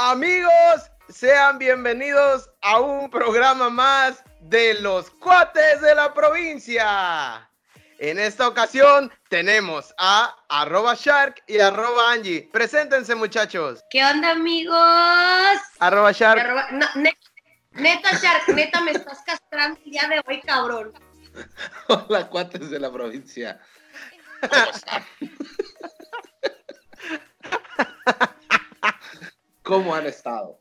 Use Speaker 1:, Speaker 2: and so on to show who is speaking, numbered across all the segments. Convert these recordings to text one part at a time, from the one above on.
Speaker 1: Amigos, sean bienvenidos a un programa más de los cuates de la provincia. En esta ocasión tenemos a arroba shark y arroba Angie. Preséntense muchachos.
Speaker 2: ¿Qué onda amigos?
Speaker 1: Arroba shark.
Speaker 2: Arroba- no, ne- neta Shark, neta me estás castrando el día de hoy, cabrón.
Speaker 3: Hola, cuates de la provincia. ¿Cómo están? ¿Cómo han estado?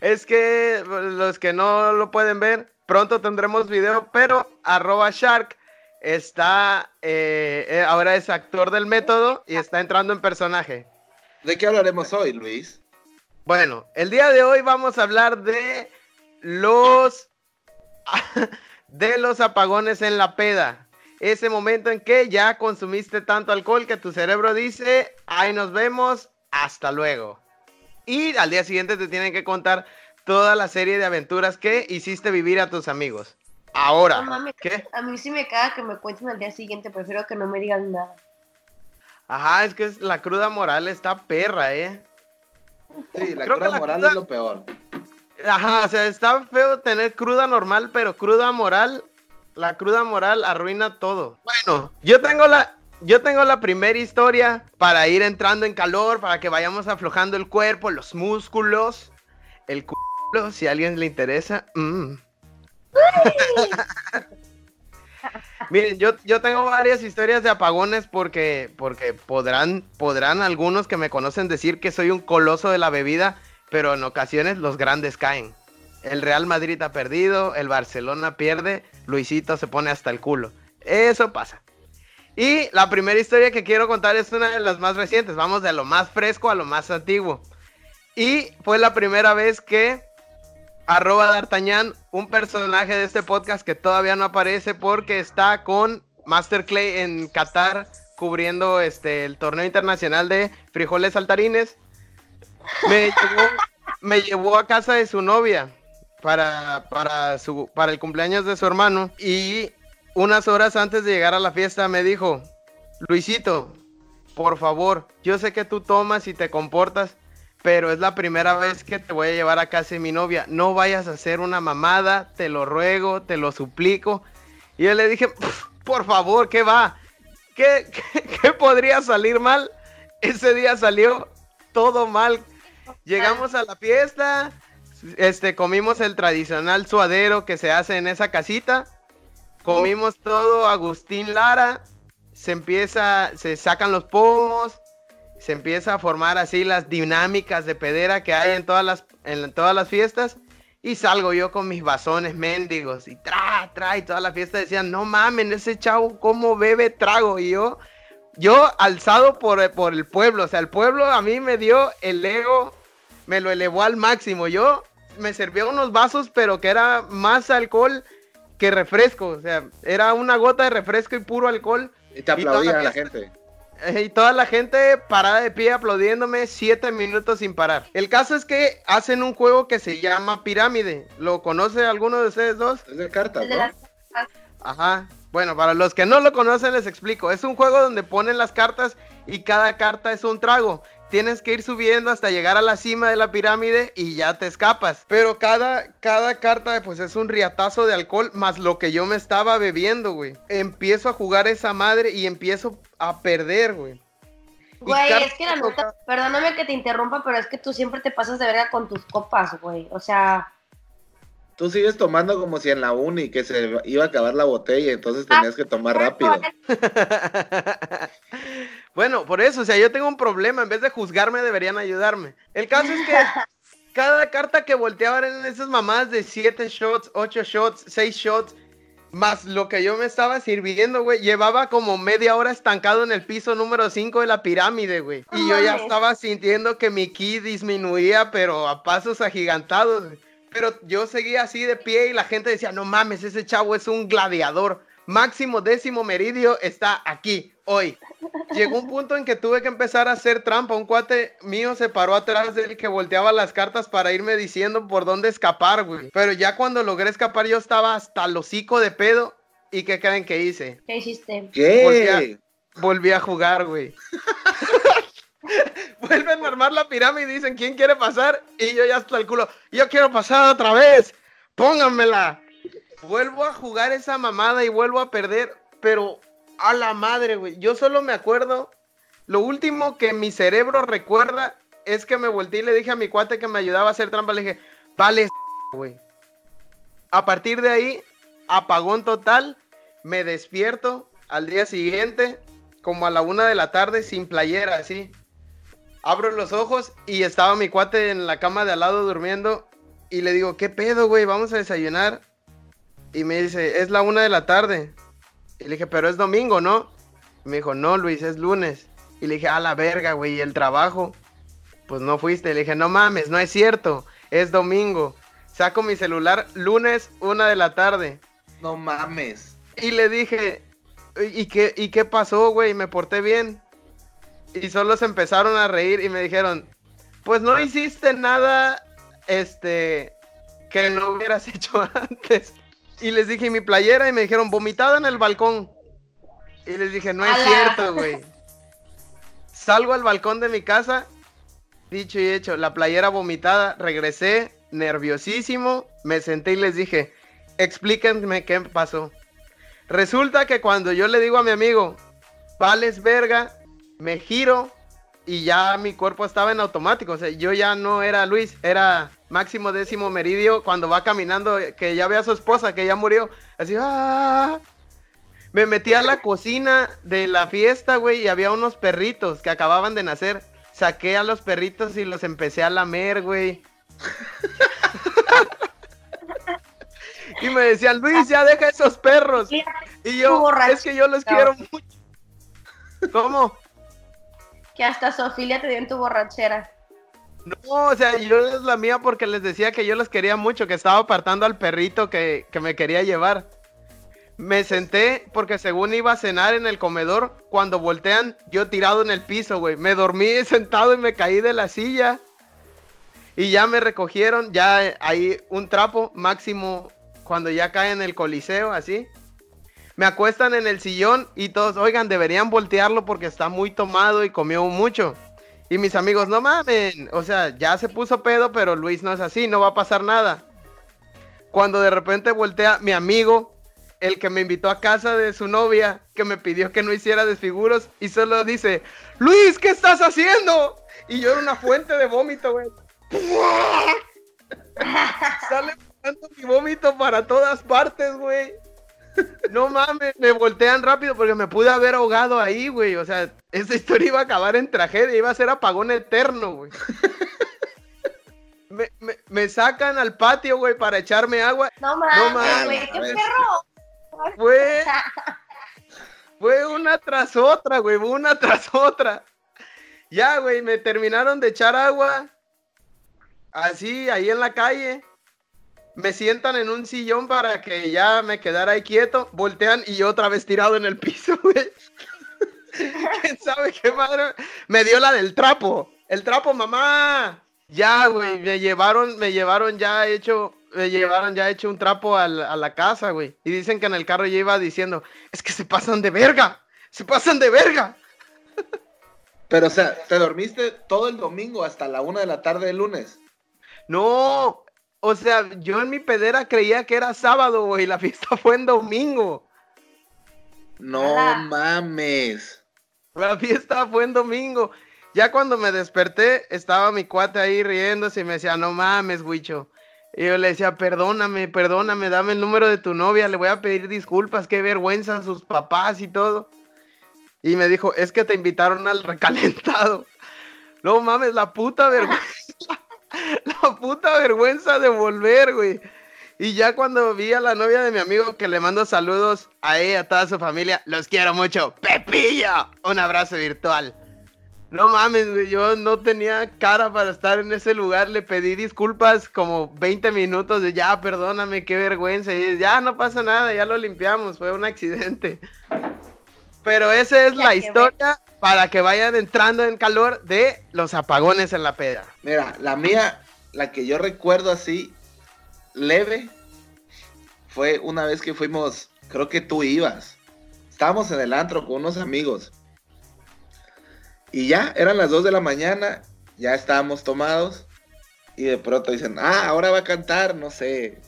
Speaker 1: Es que los que no lo pueden ver, pronto tendremos video, pero arroba shark está, eh, eh, ahora es actor del método y está entrando en personaje.
Speaker 3: ¿De qué hablaremos hoy, Luis?
Speaker 1: Bueno, el día de hoy vamos a hablar de los de los apagones en la peda. Ese momento en que ya consumiste tanto alcohol que tu cerebro dice, ahí nos vemos, hasta luego. Y al día siguiente te tienen que contar toda la serie de aventuras que hiciste vivir a tus amigos. Ahora,
Speaker 2: No mames,
Speaker 1: ¿qué?
Speaker 2: a mí sí me caga que me cuenten al día siguiente, prefiero que no me digan nada.
Speaker 1: Ajá, es que es- la cruda moral está perra, ¿eh?
Speaker 3: Sí, la
Speaker 1: Creo que
Speaker 3: cruda
Speaker 1: la
Speaker 3: moral
Speaker 1: cruda-
Speaker 3: es lo peor.
Speaker 1: Ajá, o sea, está feo tener cruda normal, pero cruda moral, la cruda moral arruina todo. Bueno, yo tengo la, yo tengo la primera historia para ir entrando en calor, para que vayamos aflojando el cuerpo, los músculos, el culo, si a alguien le interesa. mm. Miren, yo, yo tengo varias historias de apagones porque, porque podrán, podrán algunos que me conocen decir que soy un coloso de la bebida, pero en ocasiones los grandes caen. El Real Madrid ha perdido, el Barcelona pierde, Luisito se pone hasta el culo. Eso pasa. Y la primera historia que quiero contar es una de las más recientes. Vamos de lo más fresco a lo más antiguo. Y fue la primera vez que arroba D'Artagnan, un personaje de este podcast que todavía no aparece porque está con Master Clay en Qatar cubriendo este el torneo internacional de frijoles saltarines. Me llevó, me llevó a casa de su novia para, para, su, para el cumpleaños de su hermano y unas horas antes de llegar a la fiesta me dijo, Luisito, por favor, yo sé que tú tomas y te comportas, pero es la primera vez que te voy a llevar a casa mi novia. No vayas a hacer una mamada, te lo ruego, te lo suplico. Y yo le dije, "Pf, por favor, ¿qué va? ¿Qué, qué, qué podría salir mal? Ese día salió todo mal. Llegamos a la fiesta, este, comimos el tradicional suadero que se hace en esa casita. Comimos todo Agustín Lara. Se empieza, se sacan los pomos, se empieza a formar así las dinámicas de pedera que hay en todas las, en todas las fiestas. Y salgo yo con mis bazones mendigos y tra, tra, y toda la fiesta decían, no mamen, ese chavo cómo bebe trago. Y yo, yo alzado por, por el pueblo, o sea, el pueblo a mí me dio el ego, me lo elevó al máximo. Yo me servía unos vasos, pero que era más alcohol que refresco, o sea, era una gota de refresco y puro alcohol.
Speaker 3: Y te
Speaker 1: Y toda la
Speaker 3: aplaudían a la gente.
Speaker 1: Eh, Y toda la gente parada de pie aplaudiéndome siete minutos sin parar. El caso es que hacen un juego que se llama Pirámide. ¿Lo conoce alguno de ustedes dos?
Speaker 3: Es de cartas,
Speaker 1: Ajá. Bueno, para los que no lo conocen les explico. Es un juego donde ponen las cartas y cada carta es un trago. Tienes que ir subiendo hasta llegar a la cima de la pirámide y ya te escapas. Pero cada, cada carta pues es un riatazo de alcohol más lo que yo me estaba bebiendo, güey. Empiezo a jugar esa madre y empiezo a perder, güey.
Speaker 2: Güey, es que la neta, perdóname que te interrumpa, pero es que tú siempre te pasas de verga con tus copas, güey. O sea,
Speaker 3: Tú sigues tomando como si en la uni que se iba a acabar la botella, entonces tenías que tomar rápido.
Speaker 1: bueno, por eso, o sea, yo tengo un problema. En vez de juzgarme, deberían ayudarme. El caso es que cada carta que volteaban eran esas mamás de 7 shots, 8 shots, 6 shots, más lo que yo me estaba sirviendo, güey. Llevaba como media hora estancado en el piso número 5 de la pirámide, güey. Y yo ya estaba sintiendo que mi ki disminuía, pero a pasos agigantados. Pero yo seguía así de pie y la gente decía, no mames, ese chavo es un gladiador. Máximo décimo meridio está aquí, hoy. Llegó un punto en que tuve que empezar a hacer trampa. Un cuate mío se paró atrás del que volteaba las cartas para irme diciendo por dónde escapar, güey. Pero ya cuando logré escapar yo estaba hasta el hocico de pedo. ¿Y qué creen que hice?
Speaker 2: ¿qué hiciste?
Speaker 3: ¿Qué?
Speaker 1: Volví a- Volví a jugar, güey. vuelven a armar la pirámide y dicen, ¿quién quiere pasar? Y yo ya hasta el culo, yo quiero pasar otra vez, pónganmela. Vuelvo a jugar esa mamada y vuelvo a perder, pero a la madre, güey. Yo solo me acuerdo, lo último que mi cerebro recuerda es que me volteé y le dije a mi cuate que me ayudaba a hacer trampa, le dije, vale, güey. A partir de ahí, apagón total, me despierto al día siguiente, como a la una de la tarde, sin playera, así. Abro los ojos y estaba mi cuate en la cama de al lado durmiendo y le digo, ¿qué pedo, güey? Vamos a desayunar. Y me dice, es la una de la tarde. Y le dije, pero es domingo, ¿no? Y me dijo, no, Luis, es lunes. Y le dije, a la verga, güey, ¿y el trabajo? Pues no fuiste. Le dije, no mames, no es cierto, es domingo. Saco mi celular lunes, una de la tarde.
Speaker 3: No mames.
Speaker 1: Y le dije, ¿y qué, y qué pasó, güey? Me porté bien. Y solo se empezaron a reír y me dijeron, pues no hiciste nada, este, que no hubieras hecho antes. Y les dije mi playera y me dijeron vomitada en el balcón. Y les dije, no es cierto, güey. Salgo al balcón de mi casa, dicho y hecho, la playera vomitada, regresé nerviosísimo, me senté y les dije, explíquenme qué pasó. Resulta que cuando yo le digo a mi amigo, vales verga, me giro y ya mi cuerpo estaba en automático. O sea, yo ya no era Luis, era máximo décimo meridio cuando va caminando, que ya ve a su esposa que ya murió. Así, ¡ah! Me metí a la cocina de la fiesta, güey, y había unos perritos que acababan de nacer. Saqué a los perritos y los empecé a lamer, güey. y me decían, Luis, ya deja esos perros. Y yo, es que yo los quiero mucho. ¿Cómo?
Speaker 2: Que hasta Sofía te dio en tu borrachera.
Speaker 1: No, o sea, yo es la mía porque les decía que yo los quería mucho, que estaba apartando al perrito que, me quería llevar. Me senté porque según iba a cenar en el comedor, cuando voltean, yo tirado en el piso, güey. Me dormí sentado y me caí de la silla. Y ya me recogieron, ya hay un trapo máximo cuando ya cae en el coliseo, así. Me acuestan en el sillón y todos, oigan, deberían voltearlo porque está muy tomado y comió mucho. Y mis amigos, no mamen, o sea, ya se puso pedo, pero Luis no es así, no va a pasar nada. Cuando de repente voltea mi amigo, el que me invitó a casa de su novia, que me pidió que no hiciera desfiguros, y solo dice, Luis, ¿qué estás haciendo? Y yo era una fuente de vómito, güey. Sale mi vómito para todas partes, güey. No mames, me voltean rápido porque me pude haber ahogado ahí, güey. O sea, esa historia iba a acabar en tragedia, iba a ser apagón eterno, güey. Me, sacan al patio, güey, para echarme agua.
Speaker 2: No mames, güey, qué perro.
Speaker 1: Fue, fue una tras otra, güey, una tras otra. Ya, güey, me terminaron de echar agua. Así, ahí en la calle me sientan en un sillón para que ya me quedara ahí quieto, voltean y yo otra vez tirado en el piso, güey. ¿Quién sabe qué madre? Me dio la del trapo. El trapo, mamá. Ya, güey, me llevaron, me llevaron ya hecho, me llevaron ya hecho un trapo a la, casa, güey. Y dicen que en el carro yo iba diciendo, es que se pasan de verga, se pasan de verga.
Speaker 3: Pero, o sea, ¿te dormiste todo el domingo hasta la una de la tarde del lunes?
Speaker 1: No, o sea, yo en mi pedera creía que era sábado, güey, la fiesta fue en domingo.
Speaker 3: No mames.
Speaker 1: La fiesta fue en domingo. Ya cuando me desperté, estaba mi cuate ahí riéndose y me decía, no mames, Wicho. Y yo le decía, perdóname, perdóname, dame el número de tu novia, le voy a pedir disculpas, qué vergüenza sus papás y todo. Y me dijo, es que te invitaron al recalentado. No mames, la puta vergüenza. la puta vergüenza de volver, güey. Y ya cuando vi a la novia de mi amigo que le mando saludos a ella, a toda su familia, los quiero mucho. Pepillo, un abrazo virtual. No mames, güey, yo no tenía cara para estar en ese lugar. Le pedí disculpas como 20 minutos de ya, perdóname, qué vergüenza. Y ya no pasa nada, ya lo limpiamos, fue un accidente. Pero esa es la historia para que vayan entrando en calor de los apagones en la peda.
Speaker 3: Mira, la mía, la que yo recuerdo así, leve, fue una vez que fuimos, creo que tú ibas. Estábamos en el antro con unos amigos. Y ya, eran las 2 de la mañana, ya estábamos tomados. Y de pronto dicen, ah, ahora va a cantar, no sé,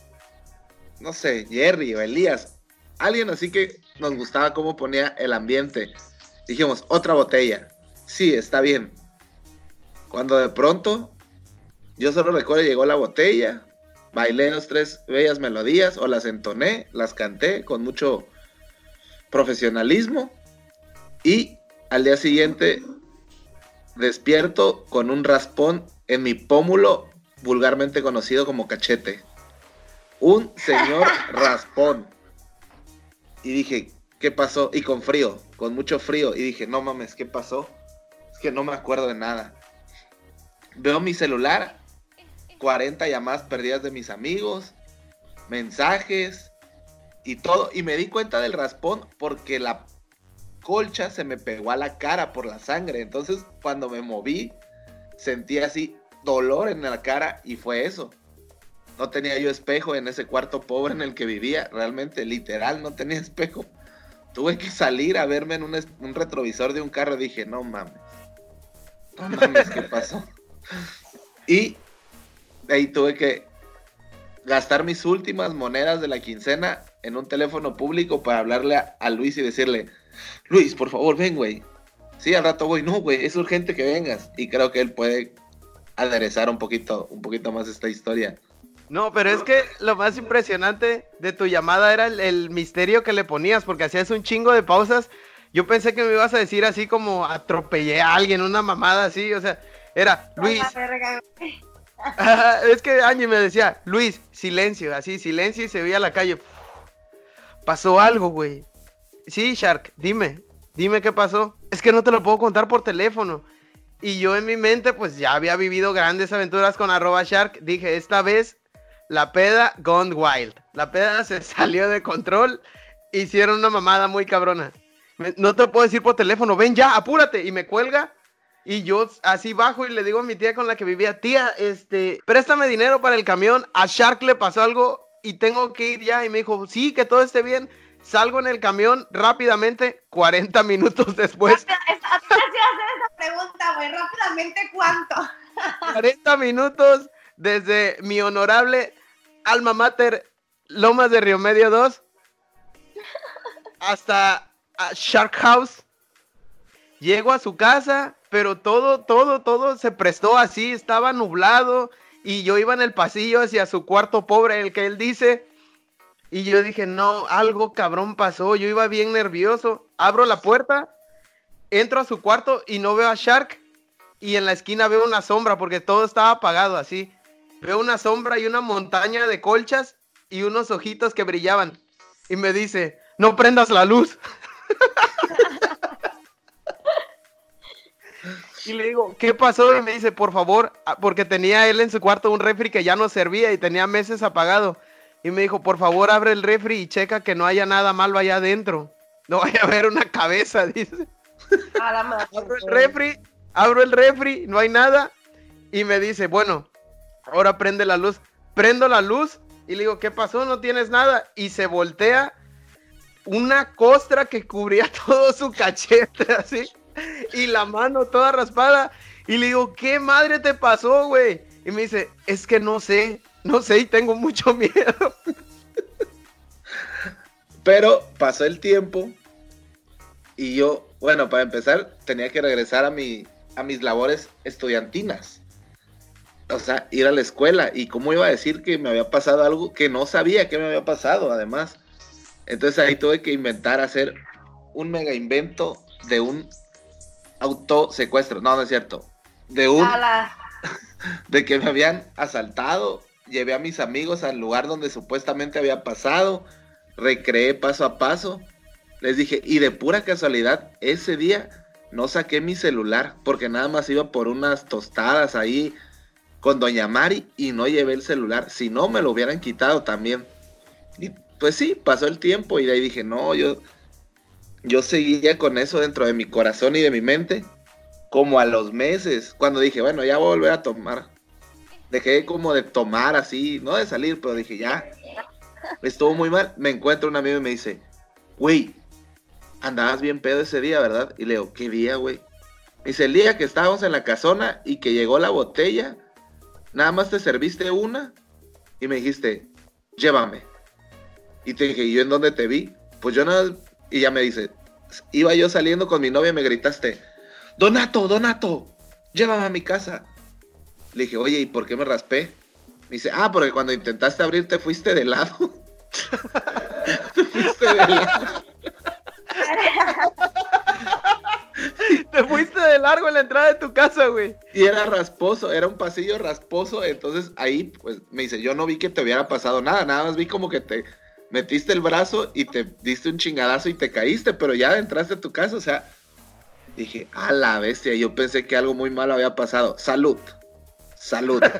Speaker 3: no sé, Jerry o Elías. Alguien así que nos gustaba cómo ponía el ambiente. Dijimos, otra botella. Sí, está bien. Cuando de pronto, yo solo recuerdo, llegó la botella, bailé las tres bellas melodías o las entoné, las canté con mucho profesionalismo y al día siguiente despierto con un raspón en mi pómulo, vulgarmente conocido como cachete. Un señor raspón. Y dije, ¿qué pasó? Y con frío, con mucho frío. Y dije, no mames, ¿qué pasó? Es que no me acuerdo de nada. Veo mi celular, 40 llamadas perdidas de mis amigos, mensajes y todo. Y me di cuenta del raspón porque la colcha se me pegó a la cara por la sangre. Entonces, cuando me moví, sentí así dolor en la cara y fue eso. No tenía yo espejo en ese cuarto pobre en el que vivía. Realmente, literal, no tenía espejo. Tuve que salir a verme en un, un retrovisor de un carro. Dije, no mames. No mames, ¿qué pasó? Y ahí tuve que gastar mis últimas monedas de la quincena en un teléfono público para hablarle a, Luis y decirle, Luis, por favor, ven, güey. Sí, al rato voy. No, güey, es urgente que vengas. Y creo que él puede aderezar un poquito, un poquito más esta historia.
Speaker 1: No, pero es que lo más impresionante de tu llamada era el, misterio que le ponías, porque hacías un chingo de pausas. Yo pensé que me ibas a decir así como atropellé a alguien, una mamada así, o sea, era Luis. Es que Angie me decía, Luis, silencio, así, silencio y se veía la calle. Pasó algo, güey. Sí, Shark, dime, dime qué pasó. Es que no te lo puedo contar por teléfono. Y yo en mi mente, pues ya había vivido grandes aventuras con arroba Shark. Dije, esta vez la peda gone wild. La peda se salió de control. Hicieron una mamada muy cabrona. No te puedo decir por teléfono, ven ya, apúrate. Y me cuelga y yo así bajo y le digo a mi tía con la que vivía, tía, este, préstame dinero para el camión, a Shark le pasó algo y tengo que ir ya. Y me dijo, sí, que todo esté bien. Salgo en el camión rápidamente, 40 minutos después.
Speaker 2: esa pregunta, güey, rápidamente cuánto.
Speaker 1: 40 minutos desde mi honorable alma mater Lomas de Río Medio 2 hasta Shark House. Llego a su casa, pero todo, todo, todo se prestó así, estaba nublado y yo iba en el pasillo hacia su cuarto pobre, el que él dice, y yo dije, no, algo cabrón pasó, yo iba bien nervioso, abro la puerta, entro a su cuarto y no veo a Shark y en la esquina veo una sombra porque todo estaba apagado así. Veo una sombra y una montaña de colchas y unos ojitos que brillaban. Y me dice, no prendas la luz. Y le digo, ¿qué pasó? Y me dice, por favor, ah, porque tenía él en su cuarto un refri que ya no servía y tenía meses apagado. Y me dijo, por favor, abre el refri y checa que no haya nada malo allá adentro. No vaya a haber una cabeza, dice. abro el refri, abro el refri, no hay nada. Y me dice, bueno, ahora prende la luz. Prendo la luz y le digo, ¿qué pasó? No tienes nada. Y se voltea una costra que cubría todo su cachete, así y la mano toda raspada. Y le digo, ¿qué madre te pasó, güey? Y me dice, es que no sé, no sé y tengo mucho miedo.
Speaker 3: Pero pasó el tiempo y yo, bueno, para empezar, tenía que regresar a, mi, a mis labores estudiantinas. O sea, ir a la escuela. ¿Y cómo iba a decir que me había pasado algo que no sabía que me había pasado, además? Entonces ahí tuve que inventar, hacer un mega invento de un autosecuestro, no, no es cierto. De un. de que me habían asaltado, llevé a mis amigos al lugar donde supuestamente había pasado, recreé paso a paso. Les dije, y de pura casualidad, ese día no saqué mi celular porque nada más iba por unas tostadas ahí con Doña Mari y no llevé el celular. Si no, me lo hubieran quitado también. Y pues sí, pasó el tiempo y de ahí dije, no, yo yo seguía con eso dentro de mi corazón y de mi mente, como a los meses, cuando dije, bueno, ya voy a volver a tomar. Dejé como de tomar así, no de salir, pero dije, ya, estuvo muy mal. Me encuentro un amigo y me dice, güey, andabas bien pedo ese día, ¿verdad? Y le digo, ¿qué día, güey? Dice, el día que estábamos en la casona y que llegó la botella, nada más te serviste una y me dijiste, llévame. Y te dije, ¿y yo en dónde te vi? Pues yo nada, y ya me dice, iba yo saliendo con mi novia y me gritaste, Donato, Donato, llévame a mi casa. Le dije, oye, ¿y por qué me raspé? Me dice, ah, porque cuando intentaste abrir te fuiste de lado. te fuiste de lado.
Speaker 1: Te fuiste de largo en la entrada de tu casa, güey.
Speaker 3: Y era rasposo, era un pasillo rasposo. Entonces ahí, pues me dice, yo no vi que te hubiera pasado nada, nada más vi como que te metiste el brazo y te diste un chingadazo y te caíste, pero ya entraste a tu casa, o sea, dije, a la bestia, yo pensé que algo muy malo había pasado. Salud, salud.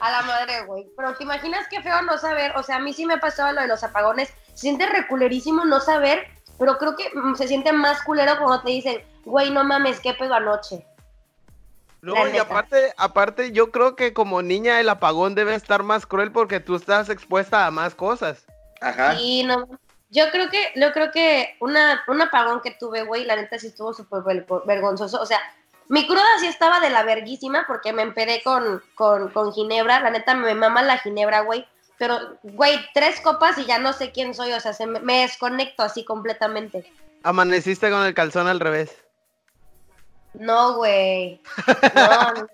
Speaker 2: A la madre, güey. Pero te imaginas qué feo no saber. O sea, a mí sí me ha pasado lo de los apagones. Se siente reculerísimo no saber, pero creo que mm, se siente más culero cuando te dicen, güey, no mames, qué pedo anoche.
Speaker 1: No, y aparte, aparte, yo creo que como niña el apagón debe estar más cruel porque tú estás expuesta a más cosas.
Speaker 3: Ajá.
Speaker 2: Y no. Yo creo que, yo creo que una, un apagón que tuve, güey, la neta sí estuvo súper ver- vergonzoso. O sea, mi cruda sí estaba de la verguísima porque me empedé con, con, con Ginebra. La neta me mama la Ginebra, güey. Pero, güey, tres copas y ya no sé quién soy. O sea, se me, me desconecto así completamente.
Speaker 1: Amaneciste con el calzón al revés.
Speaker 2: No, güey. No, no.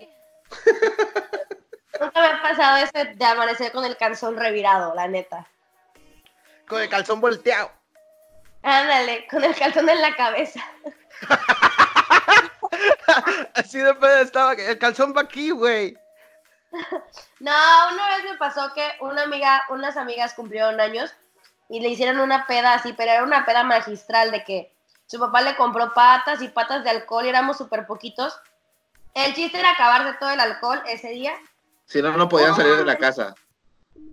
Speaker 2: Nunca me ha pasado eso de amanecer con el calzón revirado, la neta.
Speaker 1: Con el calzón volteado.
Speaker 2: Ándale, con el calzón en la cabeza.
Speaker 1: Así de pedo estaba. El calzón va aquí, güey.
Speaker 2: No, una vez me pasó que una amiga, unas amigas cumplieron años y le hicieron una peda así, pero era una peda magistral de que su papá le compró patas y patas de alcohol y éramos súper poquitos. El chiste era acabarse todo el alcohol ese día.
Speaker 3: Si no, no podían salir de la casa.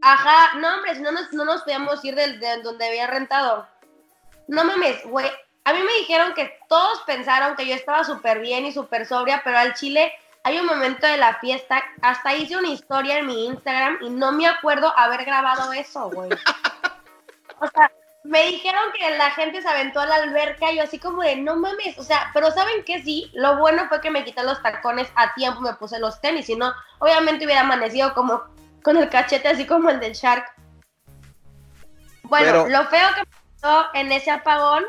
Speaker 2: Ajá, no hombre, si no nos, no nos podíamos ir del- de, donde había rentado. No mames, güey. A mí me dijeron que todos pensaron que yo estaba súper bien y súper sobria, pero al chile hay un momento de la fiesta, hasta hice una historia en mi Instagram y no me acuerdo haber grabado eso, güey. O sea, me dijeron que la gente se aventó a la alberca y yo así como de, no mames, o sea, pero ¿saben qué sí? Lo bueno fue que me quité los tacones a tiempo, me puse los tenis, si no, obviamente hubiera amanecido como con el cachete así como el del Shark. Bueno,
Speaker 3: Pero-
Speaker 2: lo feo que pasó en ese apagón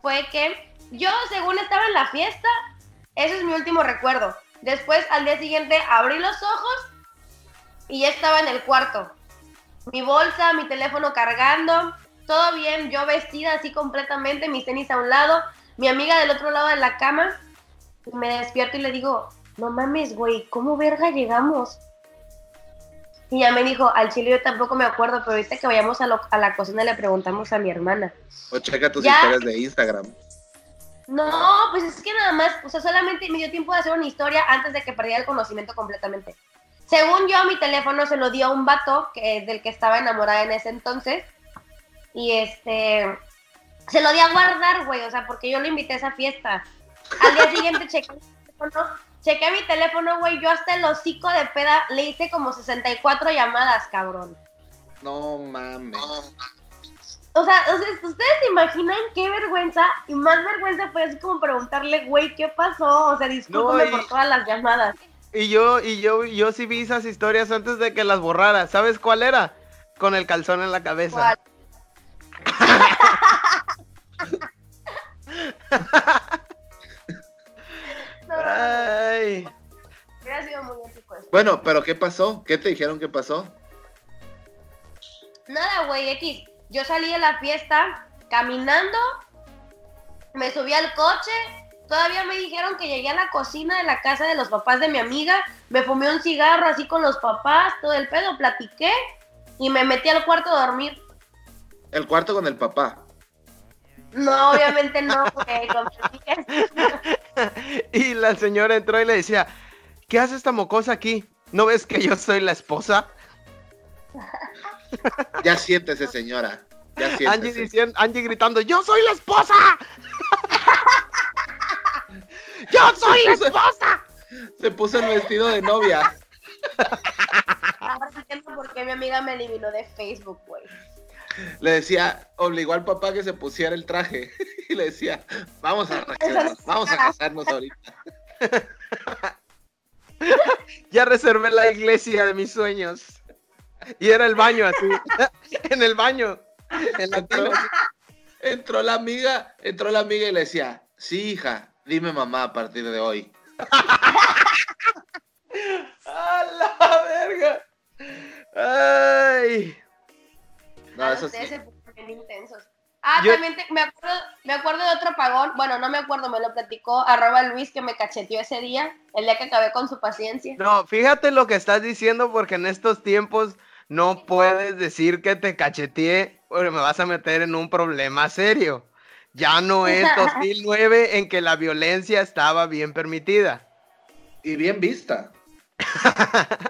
Speaker 2: fue que yo, según estaba en la fiesta, ese es mi último recuerdo. Después, al día siguiente, abrí los ojos y ya estaba en el cuarto. Mi bolsa, mi teléfono cargando, todo bien, yo vestida así completamente, mis tenis a un lado, mi amiga del otro lado de la cama. Y me despierto y le digo, no mames, güey, ¿cómo verga llegamos? Y ya me dijo, al chile yo tampoco me acuerdo, pero ahorita que vayamos a, lo- a la cocina le preguntamos a mi hermana.
Speaker 3: O checa tus
Speaker 2: Ya.
Speaker 3: historias de Instagram.
Speaker 2: No, pues es que nada más, o sea, solamente me dio tiempo de hacer una historia antes de que perdiera el conocimiento completamente. Según yo, mi teléfono se lo dio a un vato que, del que estaba enamorada en ese entonces. Y este, se lo di a guardar, güey, o sea, porque yo lo invité a esa fiesta. Al día siguiente chequé mi teléfono, chequé mi teléfono, güey, yo hasta el hocico de peda le hice como 64 llamadas, cabrón.
Speaker 3: No mames.
Speaker 2: O sea, o sea, ¿ustedes se imaginan qué vergüenza? Y más vergüenza fue así como preguntarle, güey, ¿qué pasó? O sea, discúlpame
Speaker 1: No, y-
Speaker 2: por todas las llamadas.
Speaker 1: Y yo, y yo, yo sí vi esas historias antes de que las borrara. ¿Sabes cuál era? Con el calzón en la cabeza.
Speaker 2: ¿Cuál? No,
Speaker 1: Ay.
Speaker 2: hubiera sido muy épico eso.
Speaker 3: Bueno, pero ¿qué pasó? ¿Qué te dijeron que pasó?
Speaker 2: Nada, güey, X. Yo salí de la fiesta caminando, me subí al coche, todavía me dijeron que llegué a la cocina de la casa de los papás de mi amiga, me fumé un cigarro así con los papás, todo el pedo, platiqué y me metí al cuarto a dormir.
Speaker 3: El cuarto con el papá.
Speaker 2: No, obviamente no, güey, con.
Speaker 1: Y la señora entró y le decía, ¿qué hace esta mocosa aquí? ¿No ves que yo soy la esposa?
Speaker 3: Ya siéntese, señora. Ya
Speaker 1: Angie,
Speaker 3: siéntese.
Speaker 1: diciendo, Angie gritando, ¡Yo soy la esposa! ¡Yo soy la esposa!
Speaker 3: Se puso el vestido de novia.
Speaker 2: Ahora entiendo por qué mi amiga me eliminó de Facebook, güey.
Speaker 3: Le decía, obligó al papá que se pusiera el traje. y le decía, vamos a, vamos a casarnos ahorita.
Speaker 1: ya reservé la iglesia de mis sueños. Y era el baño así, en el baño.
Speaker 3: entró, la amiga, entró la amiga y le decía, sí, hija, dime mamá a partir de hoy.
Speaker 1: ¡A la verga! ¡Ay!
Speaker 2: No, eso sí. intensos. Ah, también me, acuerdo, me acuerdo de otro apagón. Bueno, no me acuerdo, me lo platicó arroba Luis que me cacheteó ese día, el día que acabé con su paciencia.
Speaker 1: No, fíjate lo que estás diciendo porque en estos tiempos no puedes decir que te cacheteé porque me vas a meter en un problema serio. Ya no es 2009 en que la violencia estaba bien permitida.
Speaker 3: Y bien vista.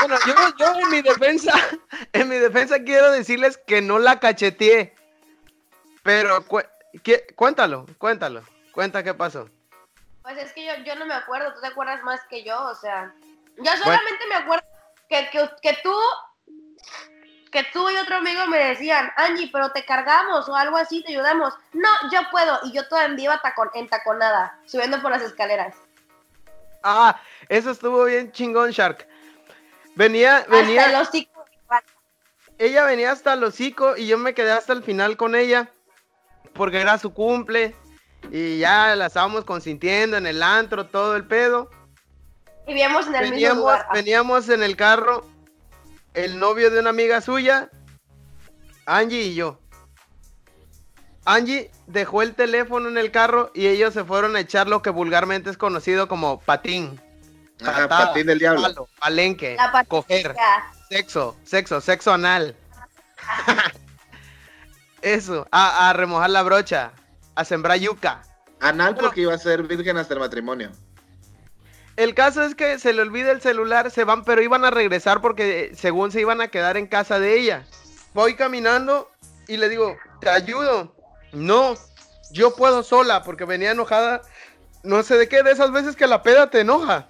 Speaker 1: bueno, yo, yo, en mi defensa, en mi defensa quiero decirles que no la cacheteé. Pero cuéntalo, cuéntalo, cuenta qué pasó.
Speaker 2: Pues es que yo, yo, no me acuerdo, tú te acuerdas más que yo, o sea, yo solamente me acuerdo que, que, que, tú, que tú y otro amigo me decían, Angie, pero te cargamos o algo así, te ayudamos. No, yo puedo, y yo todavía iba tacon, entaconada, subiendo por las escaleras.
Speaker 1: Ah, eso estuvo bien chingón, Shark. Venía, venía.
Speaker 2: Hasta el hocico.
Speaker 1: Ella venía hasta el hocico y yo me quedé hasta el final con ella. Porque era su cumple. Y ya la estábamos consintiendo en el antro, todo el pedo.
Speaker 2: Y veníamos en el mismo lugar.
Speaker 1: Veníamos en el carro. El novio de una amiga suya. Angie y yo. Angie dejó el teléfono en el carro y ellos se fueron a echar lo que vulgarmente es conocido como patín.
Speaker 3: Ajá, patín del diablo.
Speaker 1: palenque, coger, sexo, sexo, sexo anal. Eso, a, remojar la brocha, a sembrar yuca.
Speaker 3: Anal porque iba a ser virgen hasta el matrimonio.
Speaker 1: El caso es que se le olvida el celular, se van, pero iban a regresar porque según se iban a quedar en casa de ella. Voy caminando y le digo, te ayudo. No, yo puedo sola porque venía enojada. No sé de qué, de esas veces que la peda te enoja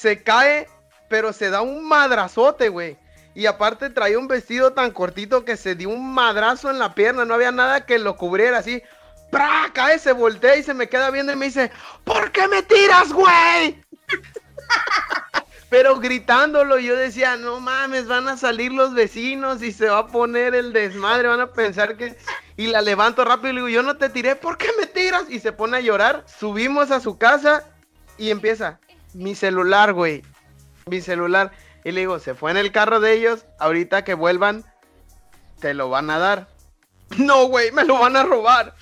Speaker 1: se cae, pero se da un madrazote, güey. Y aparte traía un vestido tan cortito que se dio un madrazo en la pierna, no había nada que lo cubriera así. ¡Pra! Cae, se voltea y se me queda viendo y me dice, ¿por qué me tiras, güey? Pero gritándolo, yo decía, no mames, van a salir los vecinos y se va a poner el desmadre, van a pensar que... Y la levanto rápido y le digo, yo no te tiré, ¿por qué me tiras? Y se pone a llorar. Subimos a su casa y empieza, mi celular, güey. Mi celular. Y le digo, se fue en el carro de ellos. Ahorita que vuelvan, te lo van a dar. No, güey, me lo van a robar.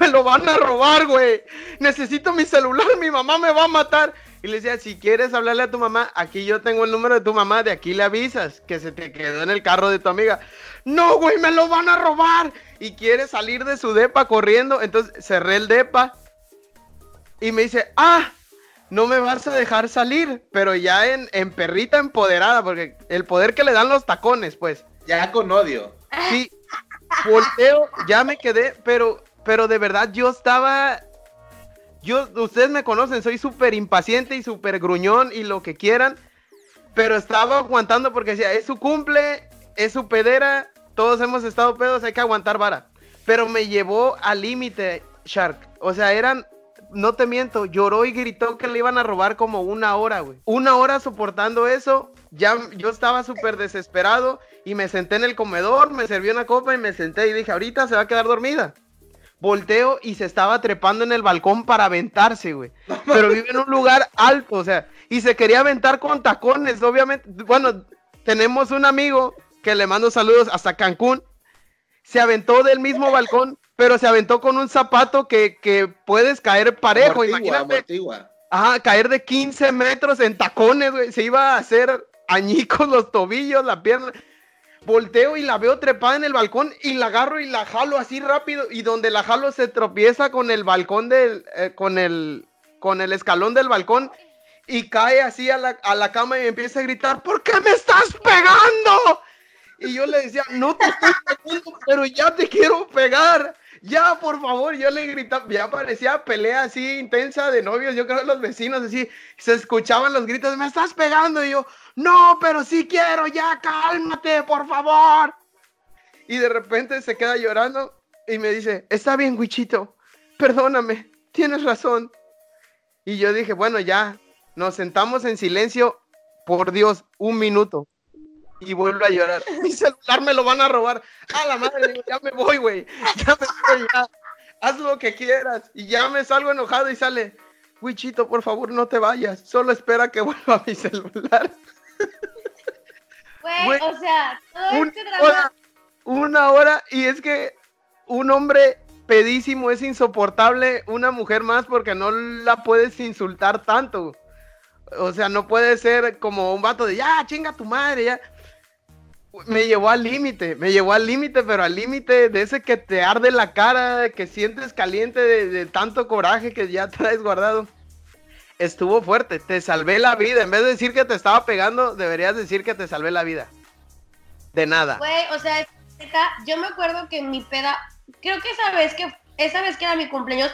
Speaker 1: Me lo van a robar, güey. Necesito mi celular, mi mamá me va a matar. Y le decía, si quieres hablarle a tu mamá, aquí yo tengo el número de tu mamá, de aquí le avisas que se te quedó en el carro de tu amiga. No, güey, me lo van a robar. Y quiere salir de su depa corriendo. Entonces cerré el depa. Y me dice, ah, no me vas a dejar salir, pero ya en, en perrita empoderada, porque el poder que le dan los tacones, pues.
Speaker 3: Ya con odio.
Speaker 1: Sí, volteo, ya me quedé, pero, pero de verdad yo estaba, yo, ustedes me conocen, soy súper impaciente y súper gruñón y lo que quieran, pero estaba aguantando porque decía, es su cumple, es su pedera, todos hemos estado pedos, hay que aguantar vara. Pero me llevó al límite, Shark. O sea, eran no te miento, lloró y gritó que le iban a robar como una hora, güey. Una hora soportando eso. Ya yo estaba súper desesperado y me senté en el comedor, me serví una copa y me senté y dije, ahorita se va a quedar dormida. Volteo y se estaba trepando en el balcón para aventarse, güey. Pero vive en un lugar alto, o sea, y se quería aventar con tacones, obviamente. Bueno, tenemos un amigo que le mando saludos hasta Cancún. Se aventó del mismo balcón pero se aventó con un zapato que, que puedes caer parejo. imagínate. Ajá, caer de 15 metros en tacones, güey. Se iba a hacer añicos los tobillos, la pierna. Volteo y la veo trepada en el balcón y la agarro y la jalo así rápido. Y donde la jalo se tropieza con el balcón del. Eh, con el. con el escalón del balcón. Y cae así a la, a la cama y empieza a gritar: ¿Por qué me estás pegando? Y yo le decía, no te estoy pegando, pero ya te quiero pegar ya, por favor, yo le gritaba, ya parecía pelea así intensa de novios, yo creo que los vecinos así, se escuchaban los gritos, me estás pegando, y yo, no, pero sí quiero, ya, cálmate, por favor. Y de repente se queda llorando y me dice, está bien, Wichito, perdóname, tienes razón. Y yo dije, bueno, ya, nos sentamos en silencio, por Dios, un minuto. Y vuelvo a llorar. Mi celular me lo van a robar. A la madre, digo, ya me voy, güey. Ya me voy, ya. Haz lo que quieras. Y ya me salgo enojado y sale, Wichito, por favor, no te vayas. Solo espera que vuelva mi celular.
Speaker 2: Güey,
Speaker 1: Güey,
Speaker 2: o sea, todo
Speaker 1: Un-
Speaker 2: este drama.
Speaker 1: hora, una hora y es que un hombre pedísimo es insoportable, una mujer más porque no la puedes insultar tanto. O sea, no puede ser como un vato de ya, chinga tu madre, ya. Me llevó al límite, me llevó al límite, pero al límite de ese que te arde la cara, que sientes caliente de, tanto coraje que ya traes guardado. Estuvo fuerte, te salvé la vida. En vez de decir que te estaba pegando, deberías decir que te salvé la vida. De nada.
Speaker 2: Güey, o sea, yo me acuerdo que mi peda, creo que esa vez que, esa vez que era mi cumpleaños,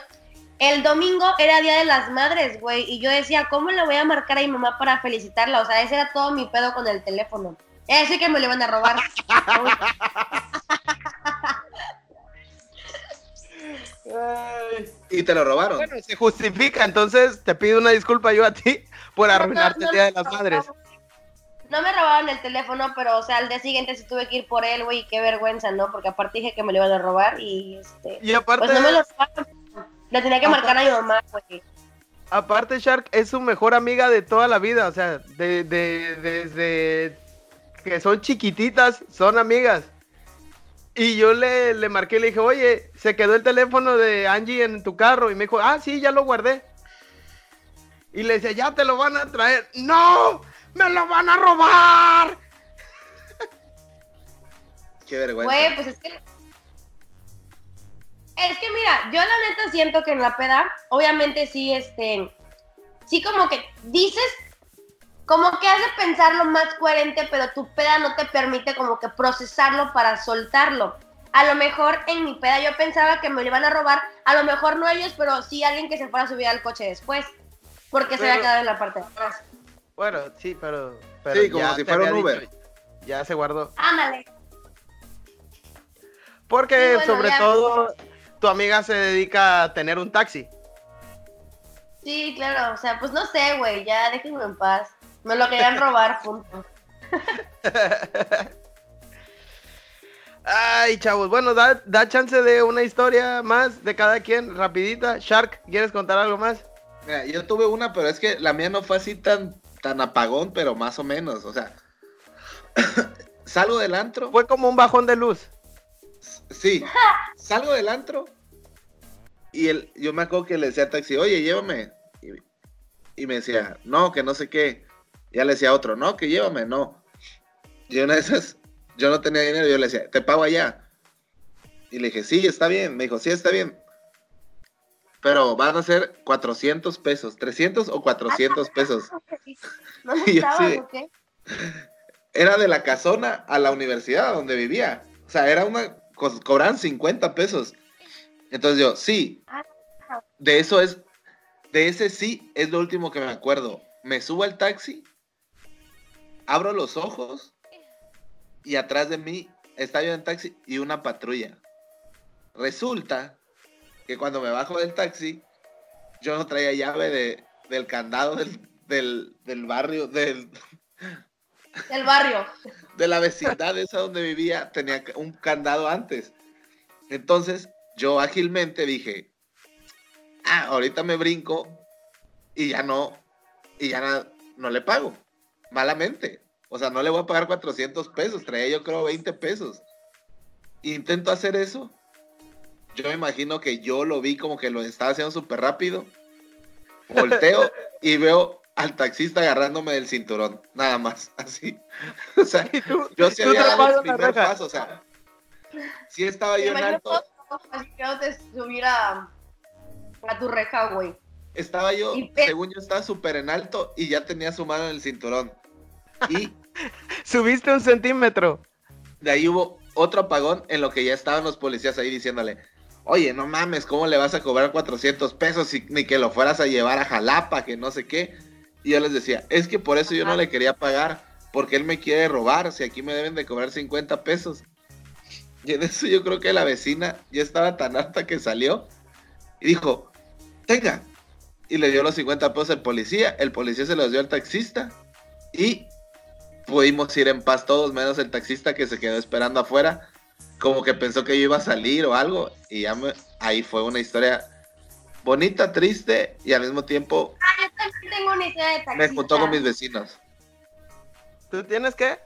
Speaker 2: el domingo era Día de las Madres, güey, y yo decía, ¿cómo le voy a marcar a mi mamá para felicitarla? O sea, ese era todo mi pedo con el teléfono. Ese que me lo iban a robar.
Speaker 3: Y te lo robaron.
Speaker 1: Bueno, se justifica, entonces te pido una disculpa yo a ti por arruinarte
Speaker 2: No,
Speaker 1: el
Speaker 2: no,
Speaker 1: Día de
Speaker 2: no,
Speaker 1: las Madres.
Speaker 2: No me robaron el teléfono, pero, o sea, al día siguiente sí tuve que ir por él, güey, qué vergüenza, ¿no? Porque aparte dije que me lo iban a robar y, este,
Speaker 1: Y aparte,
Speaker 2: pues no me lo robaron. Le tenía que marcar a mi mamá, güey.
Speaker 1: aparte Shark es su mejor amiga de toda la vida, o sea, de, de- desde que son chiquititas, son amigas. Y yo le, le marqué y le dije, oye, se quedó el teléfono de Angie en tu carro. Y me dijo, ah, sí, ya lo guardé. Y le decía, ya te lo van a traer. ¡No! ¡Me lo van a robar!
Speaker 3: Qué vergüenza.
Speaker 2: Güey, pues es que. Es que mira, yo la neta siento que en la peda, obviamente sí, este. Sí, como que dices. Como que hace pensar lo más coherente, pero tu peda no te permite como que procesarlo para soltarlo. A lo mejor en mi peda yo pensaba que me lo iban a robar, a lo mejor no ellos, pero sí alguien que se fuera a subir al coche después. Porque se había
Speaker 1: Pero-
Speaker 2: quedado en la parte de atrás.
Speaker 1: Bueno, sí, pero. pero
Speaker 3: Sí, como si fuera un Uber.
Speaker 1: dicho, ya se guardó.
Speaker 2: Ándale.
Speaker 1: Porque
Speaker 2: Sí, bueno,
Speaker 1: sobre
Speaker 2: ya.
Speaker 1: todo tu amiga se dedica a tener un taxi.
Speaker 2: Sí, claro, o sea, pues no sé, güey, ya déjenme en paz. Me lo querían robar, punto.
Speaker 1: Ay, chavos, bueno, da, da chance de una historia más de cada quien, rapidita. Shark, ¿quieres contar algo más?
Speaker 3: Mira, yo tuve una, pero es que la mía no fue así tan, tan apagón, pero más o menos. O sea, salgo del antro.
Speaker 1: Fue como un bajón de luz.
Speaker 3: Sí, salgo del antro. Y el, yo me acuerdo que le decía al taxi, oye, llévame. Y, y me decía, no, que no sé qué. Ya le decía a otro, no, que llévame, no. Y una de esas, yo no tenía dinero, yo le decía, te pago allá. Y le dije, sí, está bien. Me dijo, sí, está bien. Pero van a ser 400 pesos, 300 o 400 pesos.
Speaker 2: ¿No
Speaker 3: Y yo
Speaker 2: o qué?
Speaker 3: Era de la casona a la universidad donde vivía. O sea, era una, co- cobraban 50 pesos. Entonces yo, sí, de eso es, de ese sí es lo último que me acuerdo. Me subo al taxi, abro los ojos y atrás de mí está yo en taxi y una patrulla. Resulta que cuando me bajo del taxi, yo no traía llave de, del candado del, del, del barrio, del,
Speaker 2: Del barrio.
Speaker 3: de la vecindad esa donde vivía tenía un candado antes. Entonces yo ágilmente dije, ah, ahorita me brinco y ya no, y ya na- no le pago, malamente. O sea, no le voy a pagar 400 pesos, traía yo creo 20 pesos. Intento hacer eso. Yo me imagino que yo lo vi como que lo estaba haciendo súper rápido. Volteo y veo al taxista agarrándome del cinturón, nada más, así. O sea,
Speaker 1: Y tú,
Speaker 3: yo sí había dado el
Speaker 1: en la
Speaker 3: primer paso, o sea, sí estaba
Speaker 2: Me
Speaker 3: yo en alto,
Speaker 2: todo así que no te subiera a tu reja, güey.
Speaker 3: Estaba yo, según yo estaba súper en alto y ya tenía su mano en el cinturón. Y
Speaker 1: Subiste un centímetro.
Speaker 3: de ahí hubo otro apagón en lo que ya estaban los policías ahí diciéndole, oye, no mames, ¿cómo le vas a cobrar 400 pesos si ni que lo fueras a llevar a Jalapa, que no sé qué? Y yo les decía, es que por eso yo no le quería pagar, porque él me quiere robar, si aquí me deben de cobrar 50 pesos. Y en eso yo creo que la vecina ya estaba tan harta que salió y dijo, tenga. Y le dio los 50 pesos al policía, el policía se los dio al taxista y pudimos ir en paz todos, menos el taxista que se quedó esperando afuera, como que pensó que yo iba a salir o algo, y ya me, ahí fue una historia bonita, triste y al mismo tiempo
Speaker 2: Ah, yo también tengo una historia de taxista.
Speaker 3: me juntó con mis vecinos.
Speaker 1: ¿Tú tienes qué?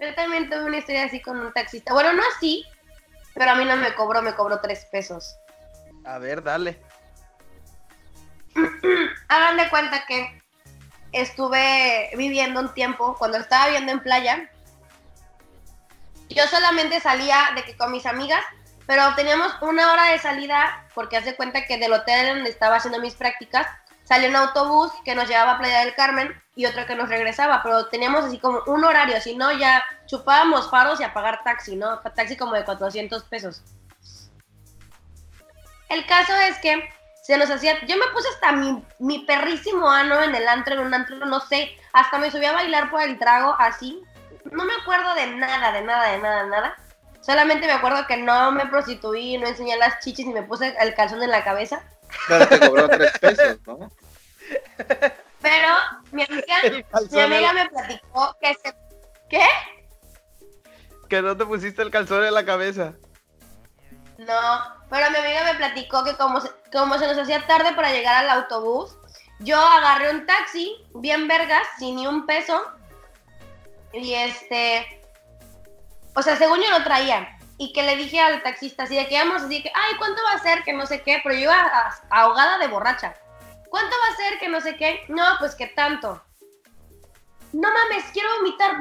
Speaker 2: Yo también tuve una historia así con un taxista. Bueno, no así, pero a mí no me cobró, me cobró tres pesos.
Speaker 1: A ver, dale.
Speaker 2: Hagan de cuenta que estuve viviendo un tiempo, cuando estaba viviendo en playa, yo solamente salía de que con mis amigas, pero teníamos una hora de salida, porque hace cuenta que del hotel donde estaba haciendo mis prácticas, salió un autobús que nos llevaba a Playa del Carmen y otro que nos regresaba, pero teníamos así como un horario, si no ya chupábamos faros y a pagar taxi, ¿no? Taxi como de 400 pesos. El caso es que se nos hacía, yo me puse hasta mi, mi perrísimo ano en el antro, en un antro, no sé, hasta me subí a bailar por el trago así. No me acuerdo de nada, de nada, de nada, de nada. Solamente me acuerdo que no me prostituí, no enseñé las chichis ni me puse el calzón en la cabeza.
Speaker 3: Pero te cobró tres pesos, ¿no?
Speaker 2: Pero mi amiga, mi amiga me platicó que se... ¿Qué?
Speaker 1: Que no te pusiste el calzón en la cabeza.
Speaker 2: No, pero mi amiga me platicó que como se, como se nos hacía tarde para llegar al autobús, yo agarré un taxi, bien vergas, sin ni un peso. Y este, o sea, según yo no traía. Y que le dije al taxista, así de que íbamos, así que, ay, ¿cuánto va a ser? Que no sé qué, pero yo iba ahogada de borracha. ¿Cuánto va a ser? Que no sé qué. No, pues que tanto. No mames, quiero vomitar.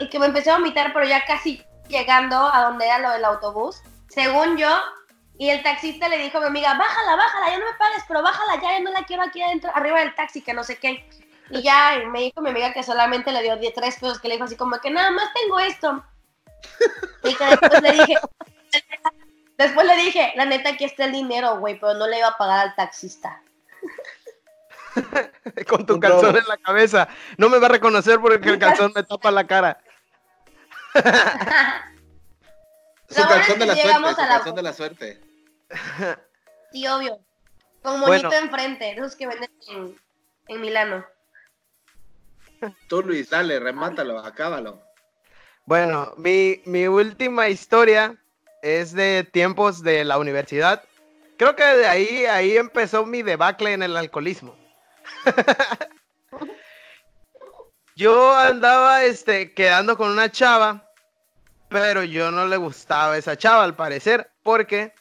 Speaker 2: Y que me empecé a vomitar, pero ya casi llegando a donde era lo del autobús según yo, y el taxista le dijo a mi amiga, bájala, bájala, ya no me pagues, pero bájala ya, ya no la quiero aquí adentro, arriba del taxi, que no sé qué. Y ya y me dijo mi amiga que solamente le dio 10, 3 pesos, que le dijo así como que nada más tengo esto. Y que después le dije, después le dije, la neta aquí está el dinero, güey, pero no le iba a pagar al taxista.
Speaker 1: Con tu calzón en la cabeza. No me va a reconocer porque el calzón me tapa la cara.
Speaker 3: Su
Speaker 2: es
Speaker 3: de la suerte,
Speaker 2: llegamos
Speaker 3: su
Speaker 2: a la-
Speaker 3: calzón de la suerte.
Speaker 2: Sí, obvio. Con
Speaker 1: Bueno.
Speaker 2: monito enfrente, esos que venden en, en Milano.
Speaker 3: Tú, Luis, dale, remátalo, acábalo.
Speaker 1: Bueno, mi, mi última historia es de tiempos de la universidad. Creo que de ahí, ahí empezó mi debacle en el alcoholismo. yo andaba este, quedando con una chava, pero yo no le gustaba esa chava al parecer, porque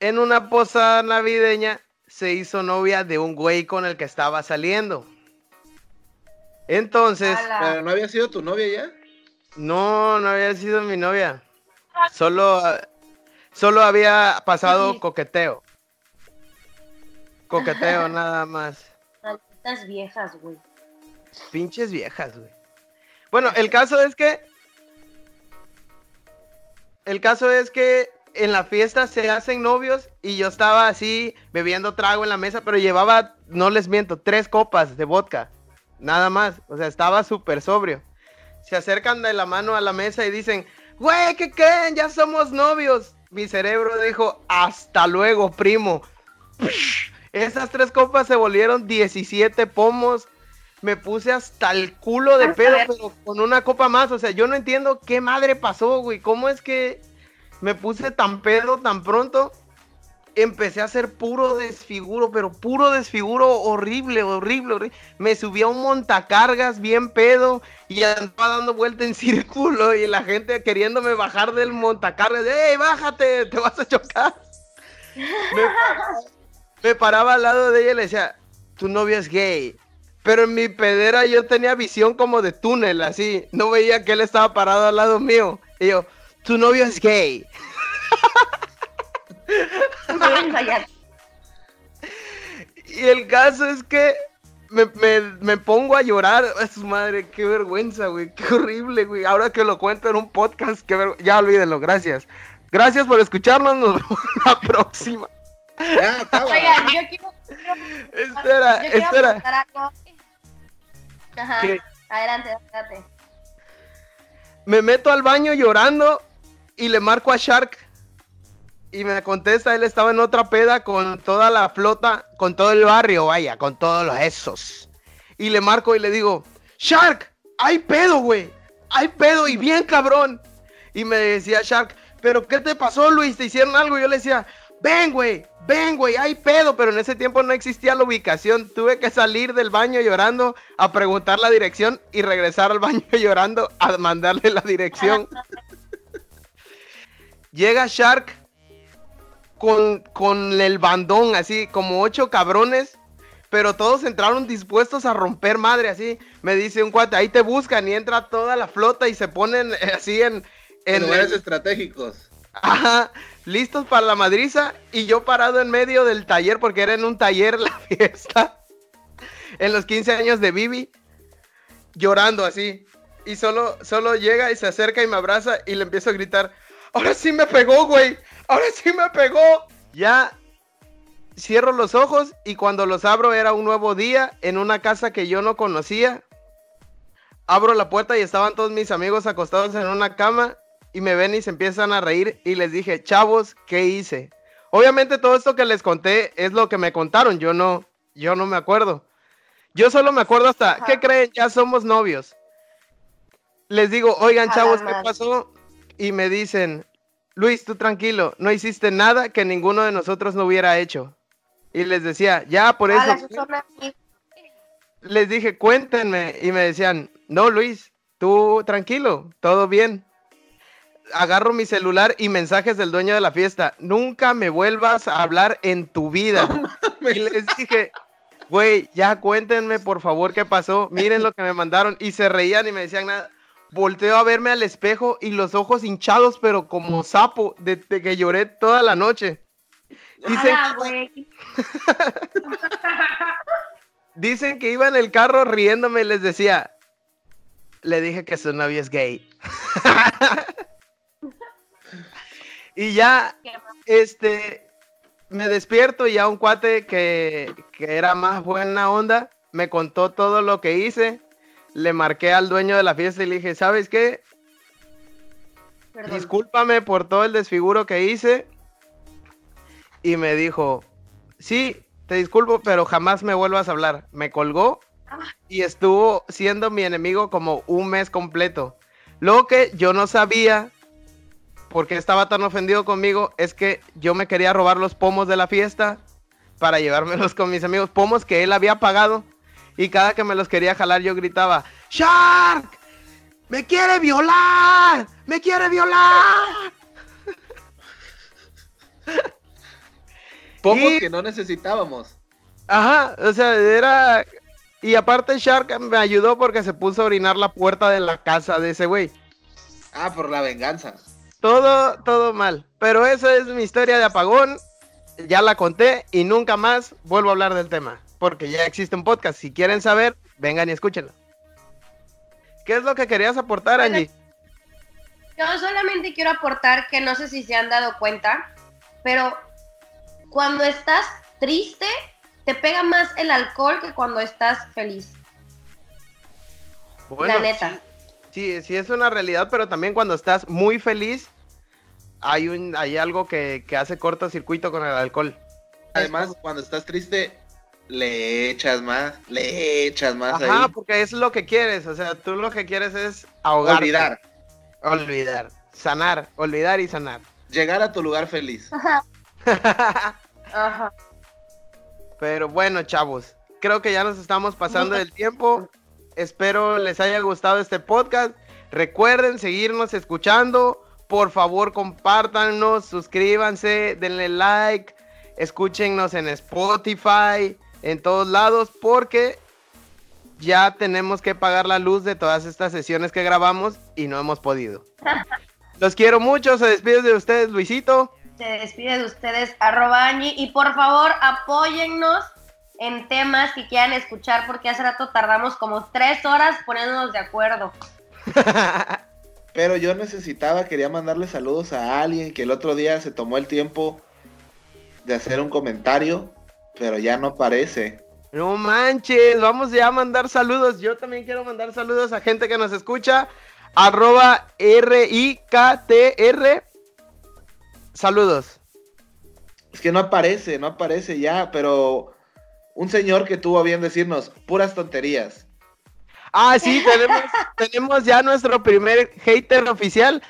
Speaker 1: en una posada navideña se hizo novia de un güey con el que estaba saliendo. Entonces...
Speaker 3: ¿Pero no había sido tu novia ya?
Speaker 1: No, no había sido mi novia. Solo, solo había pasado
Speaker 2: Sí.
Speaker 1: coqueteo. Coqueteo nada más.
Speaker 2: Malditas viejas, güey.
Speaker 1: Pinches viejas, güey. Bueno, el caso es que. El caso es que en la fiesta se hacen novios y yo estaba así bebiendo trago en la mesa, pero llevaba, no les miento, tres copas de vodka. Nada más. O sea, estaba súper sobrio. Se acercan de la mano a la mesa y dicen, güey, ¿qué creen? Ya somos novios. Mi cerebro dijo, hasta luego, primo. Esas tres copas se volvieron 17 pomos. Me puse hasta el culo de
Speaker 2: Hasta
Speaker 1: pedo, pero con una copa más. O sea, yo no entiendo qué madre pasó, güey. ¿Cómo es que me puse tan pedo tan pronto? Empecé a hacer puro desfiguro, pero puro desfiguro horrible, horrible, horrible. Me subí a un montacargas bien pedo y andaba dando vuelta en círculo y la gente queriéndome bajar del montacargas. ¡Ey, bájate! ¡Te vas a chocar! Me, paraba- me paraba al lado de ella y le decía, tu novio es gay. Pero en mi pedera yo tenía visión como de túnel, así. No veía que él estaba parado al lado mío. Y yo, tu novio es gay. Y el caso es que me, me- me pongo a llorar. A su madre, qué vergüenza, güey. Qué horrible, güey. Ahora que lo cuento en un podcast, qué ver- ya olvídenlo, gracias. Gracias por escucharnos. Nos vemos la próxima.
Speaker 3: Ya, acaba.
Speaker 2: Oigan, yo quiero,
Speaker 1: Espera,
Speaker 2: yo quiero
Speaker 1: espera.
Speaker 2: algo. Ajá. Adelante, adelante.
Speaker 1: Me meto al baño llorando y le marco a Shark. Y me contesta, él estaba en otra peda con toda la flota, con todo el barrio, vaya, con todos los esos. Y le marco y le digo, Shark, hay pedo, güey. Hay pedo y bien cabrón. Y me decía Shark, pero ¿qué te pasó, Luis? ¿Te hicieron algo? Y yo le decía, ven, güey, ven, güey, hay pedo. Pero en ese tiempo no existía la ubicación. Tuve que salir del baño llorando a preguntar la dirección y regresar al baño llorando a mandarle la dirección. Llega Shark con, con el bandón, así como ocho cabrones pero todos entraron dispuestos a romper madre, así. Me dice un cuate, ahí te buscan y entra toda la flota y se ponen eh, así en...
Speaker 3: En lugares estratégicos.
Speaker 1: Ajá, listos para la madriza y yo parado en medio del taller porque era en un taller la fiesta. En los 15 años de Bibi, llorando así. Y solo, solo llega y se acerca y me abraza y le empiezo a gritar, ahora sí me pegó, güey, ahora sí me pegó. Ya cierro los ojos y cuando los abro era un nuevo día en una casa que yo no conocía. Abro la puerta y estaban todos mis amigos acostados en una cama y me ven y se empiezan a reír y les dije, chavos, ¿qué hice? Obviamente todo esto que les conté es lo que me contaron, yo no, yo no me acuerdo. Yo solo me acuerdo hasta, ¿qué creen? Ya somos novios. Les digo, oigan, chavos, ¿qué pasó? Y me dicen, Luis, tú tranquilo, no hiciste nada que ninguno de nosotros no hubiera hecho. Y les decía, ya por eso. Les dije, cuéntenme. Y me decían, no, Luis, tú tranquilo, todo bien. Agarro mi celular y mensajes del dueño de la fiesta. Nunca me vuelvas a hablar en tu vida. y les dije, güey, ya cuéntenme por favor qué pasó. Miren lo que me mandaron. Y se reían y me decían nada. Volteo a verme al espejo y los ojos hinchados, pero como sapo, de que lloré toda la noche. Dicen, que iba en el carro riéndome y les decía, le dije que su novio es gay. y ya, este, me despierto y ya un cuate que, que era más buena onda me contó todo lo que hice. Le marqué al dueño de la fiesta y le dije, ¿sabes qué? Discúlpame por todo el desfiguro que hice y me dijo, sí, te disculpo, pero jamás me vuelvas a hablar. Me colgó y estuvo siendo mi enemigo como un mes completo. Lo que yo no sabía, porque estaba tan ofendido conmigo, es que yo me quería robar los pomos de la fiesta para llevármelos con mis amigos, pomos que él había pagado. Y cada que me los quería jalar, yo gritaba, Shark, me quiere violar, me quiere violar.
Speaker 3: Pomos que no necesitábamos.
Speaker 1: Ajá, o sea, era. Y aparte, Shark me ayudó porque se puso a orinar la puerta de la casa de ese güey.
Speaker 3: Ah, por la venganza.
Speaker 1: Todo, todo mal. Pero esa es mi historia de apagón. Ya la conté y nunca más vuelvo a hablar del tema. Porque ya existe un podcast. Si quieren saber, vengan y escúchenlo. ¿Qué es lo que querías aportar, Angie?
Speaker 2: Yo solamente quiero aportar que no sé si se han dado cuenta, pero cuando estás triste, te pega más el alcohol que cuando estás feliz.
Speaker 1: la neta. Sí, sí, es una realidad, pero también cuando estás muy feliz, hay, un, hay algo que, hace cortocircuito con el alcohol.
Speaker 3: Además, cuando estás triste, le echas más, le echas más.
Speaker 1: Ajá, porque es lo que quieres, o sea, tú lo que quieres es ahogar.
Speaker 3: Olvidar.
Speaker 1: Olvidar, sanar, olvidar y sanar.
Speaker 3: Llegar a tu lugar feliz.
Speaker 2: Ajá. Ajá.
Speaker 1: Pero bueno, chavos, creo que ya nos estamos pasando del tiempo. Espero les haya gustado este podcast. Recuerden seguirnos escuchando. Por favor, compártanos, suscríbanse, denle like, escúchenos en Spotify, en todos lados, porque ya tenemos que pagar la luz de todas estas sesiones que grabamos y no hemos podido. Los quiero mucho, se despide de ustedes, Luisito
Speaker 2: se despide de ustedes, arroba y por favor apóyennos en temas que quieran escuchar porque hace rato tardamos como tres horas poniéndonos de acuerdo.
Speaker 3: Pero yo necesitaba, quería mandarle saludos a alguien que el otro día se tomó el tiempo de hacer un comentario, pero ya no parece.
Speaker 1: No manches, vamos ya a mandar saludos. Yo también quiero mandar saludos a gente que nos escucha. arroba R-I-K-T-R. Saludos.
Speaker 3: Es que no aparece, no aparece ya, pero un señor que tuvo a bien decirnos puras tonterías.
Speaker 1: Ah, sí, tenemos, tenemos ya nuestro primer hater oficial.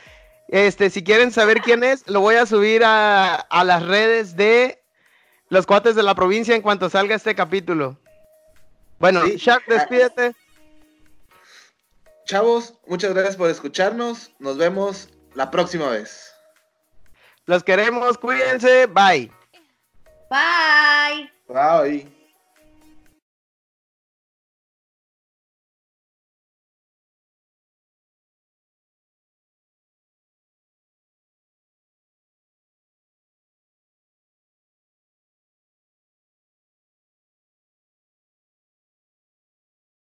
Speaker 1: Este, si quieren saber quién es, lo voy a subir a, a las redes de los cuates de la provincia en cuanto salga este capítulo. Bueno,
Speaker 3: Sí.
Speaker 1: Shaq, despídete.
Speaker 3: Chavos, muchas gracias por escucharnos. Nos vemos la próxima vez.
Speaker 1: Los queremos, cuídense, bye.
Speaker 2: Bye.
Speaker 3: Bye.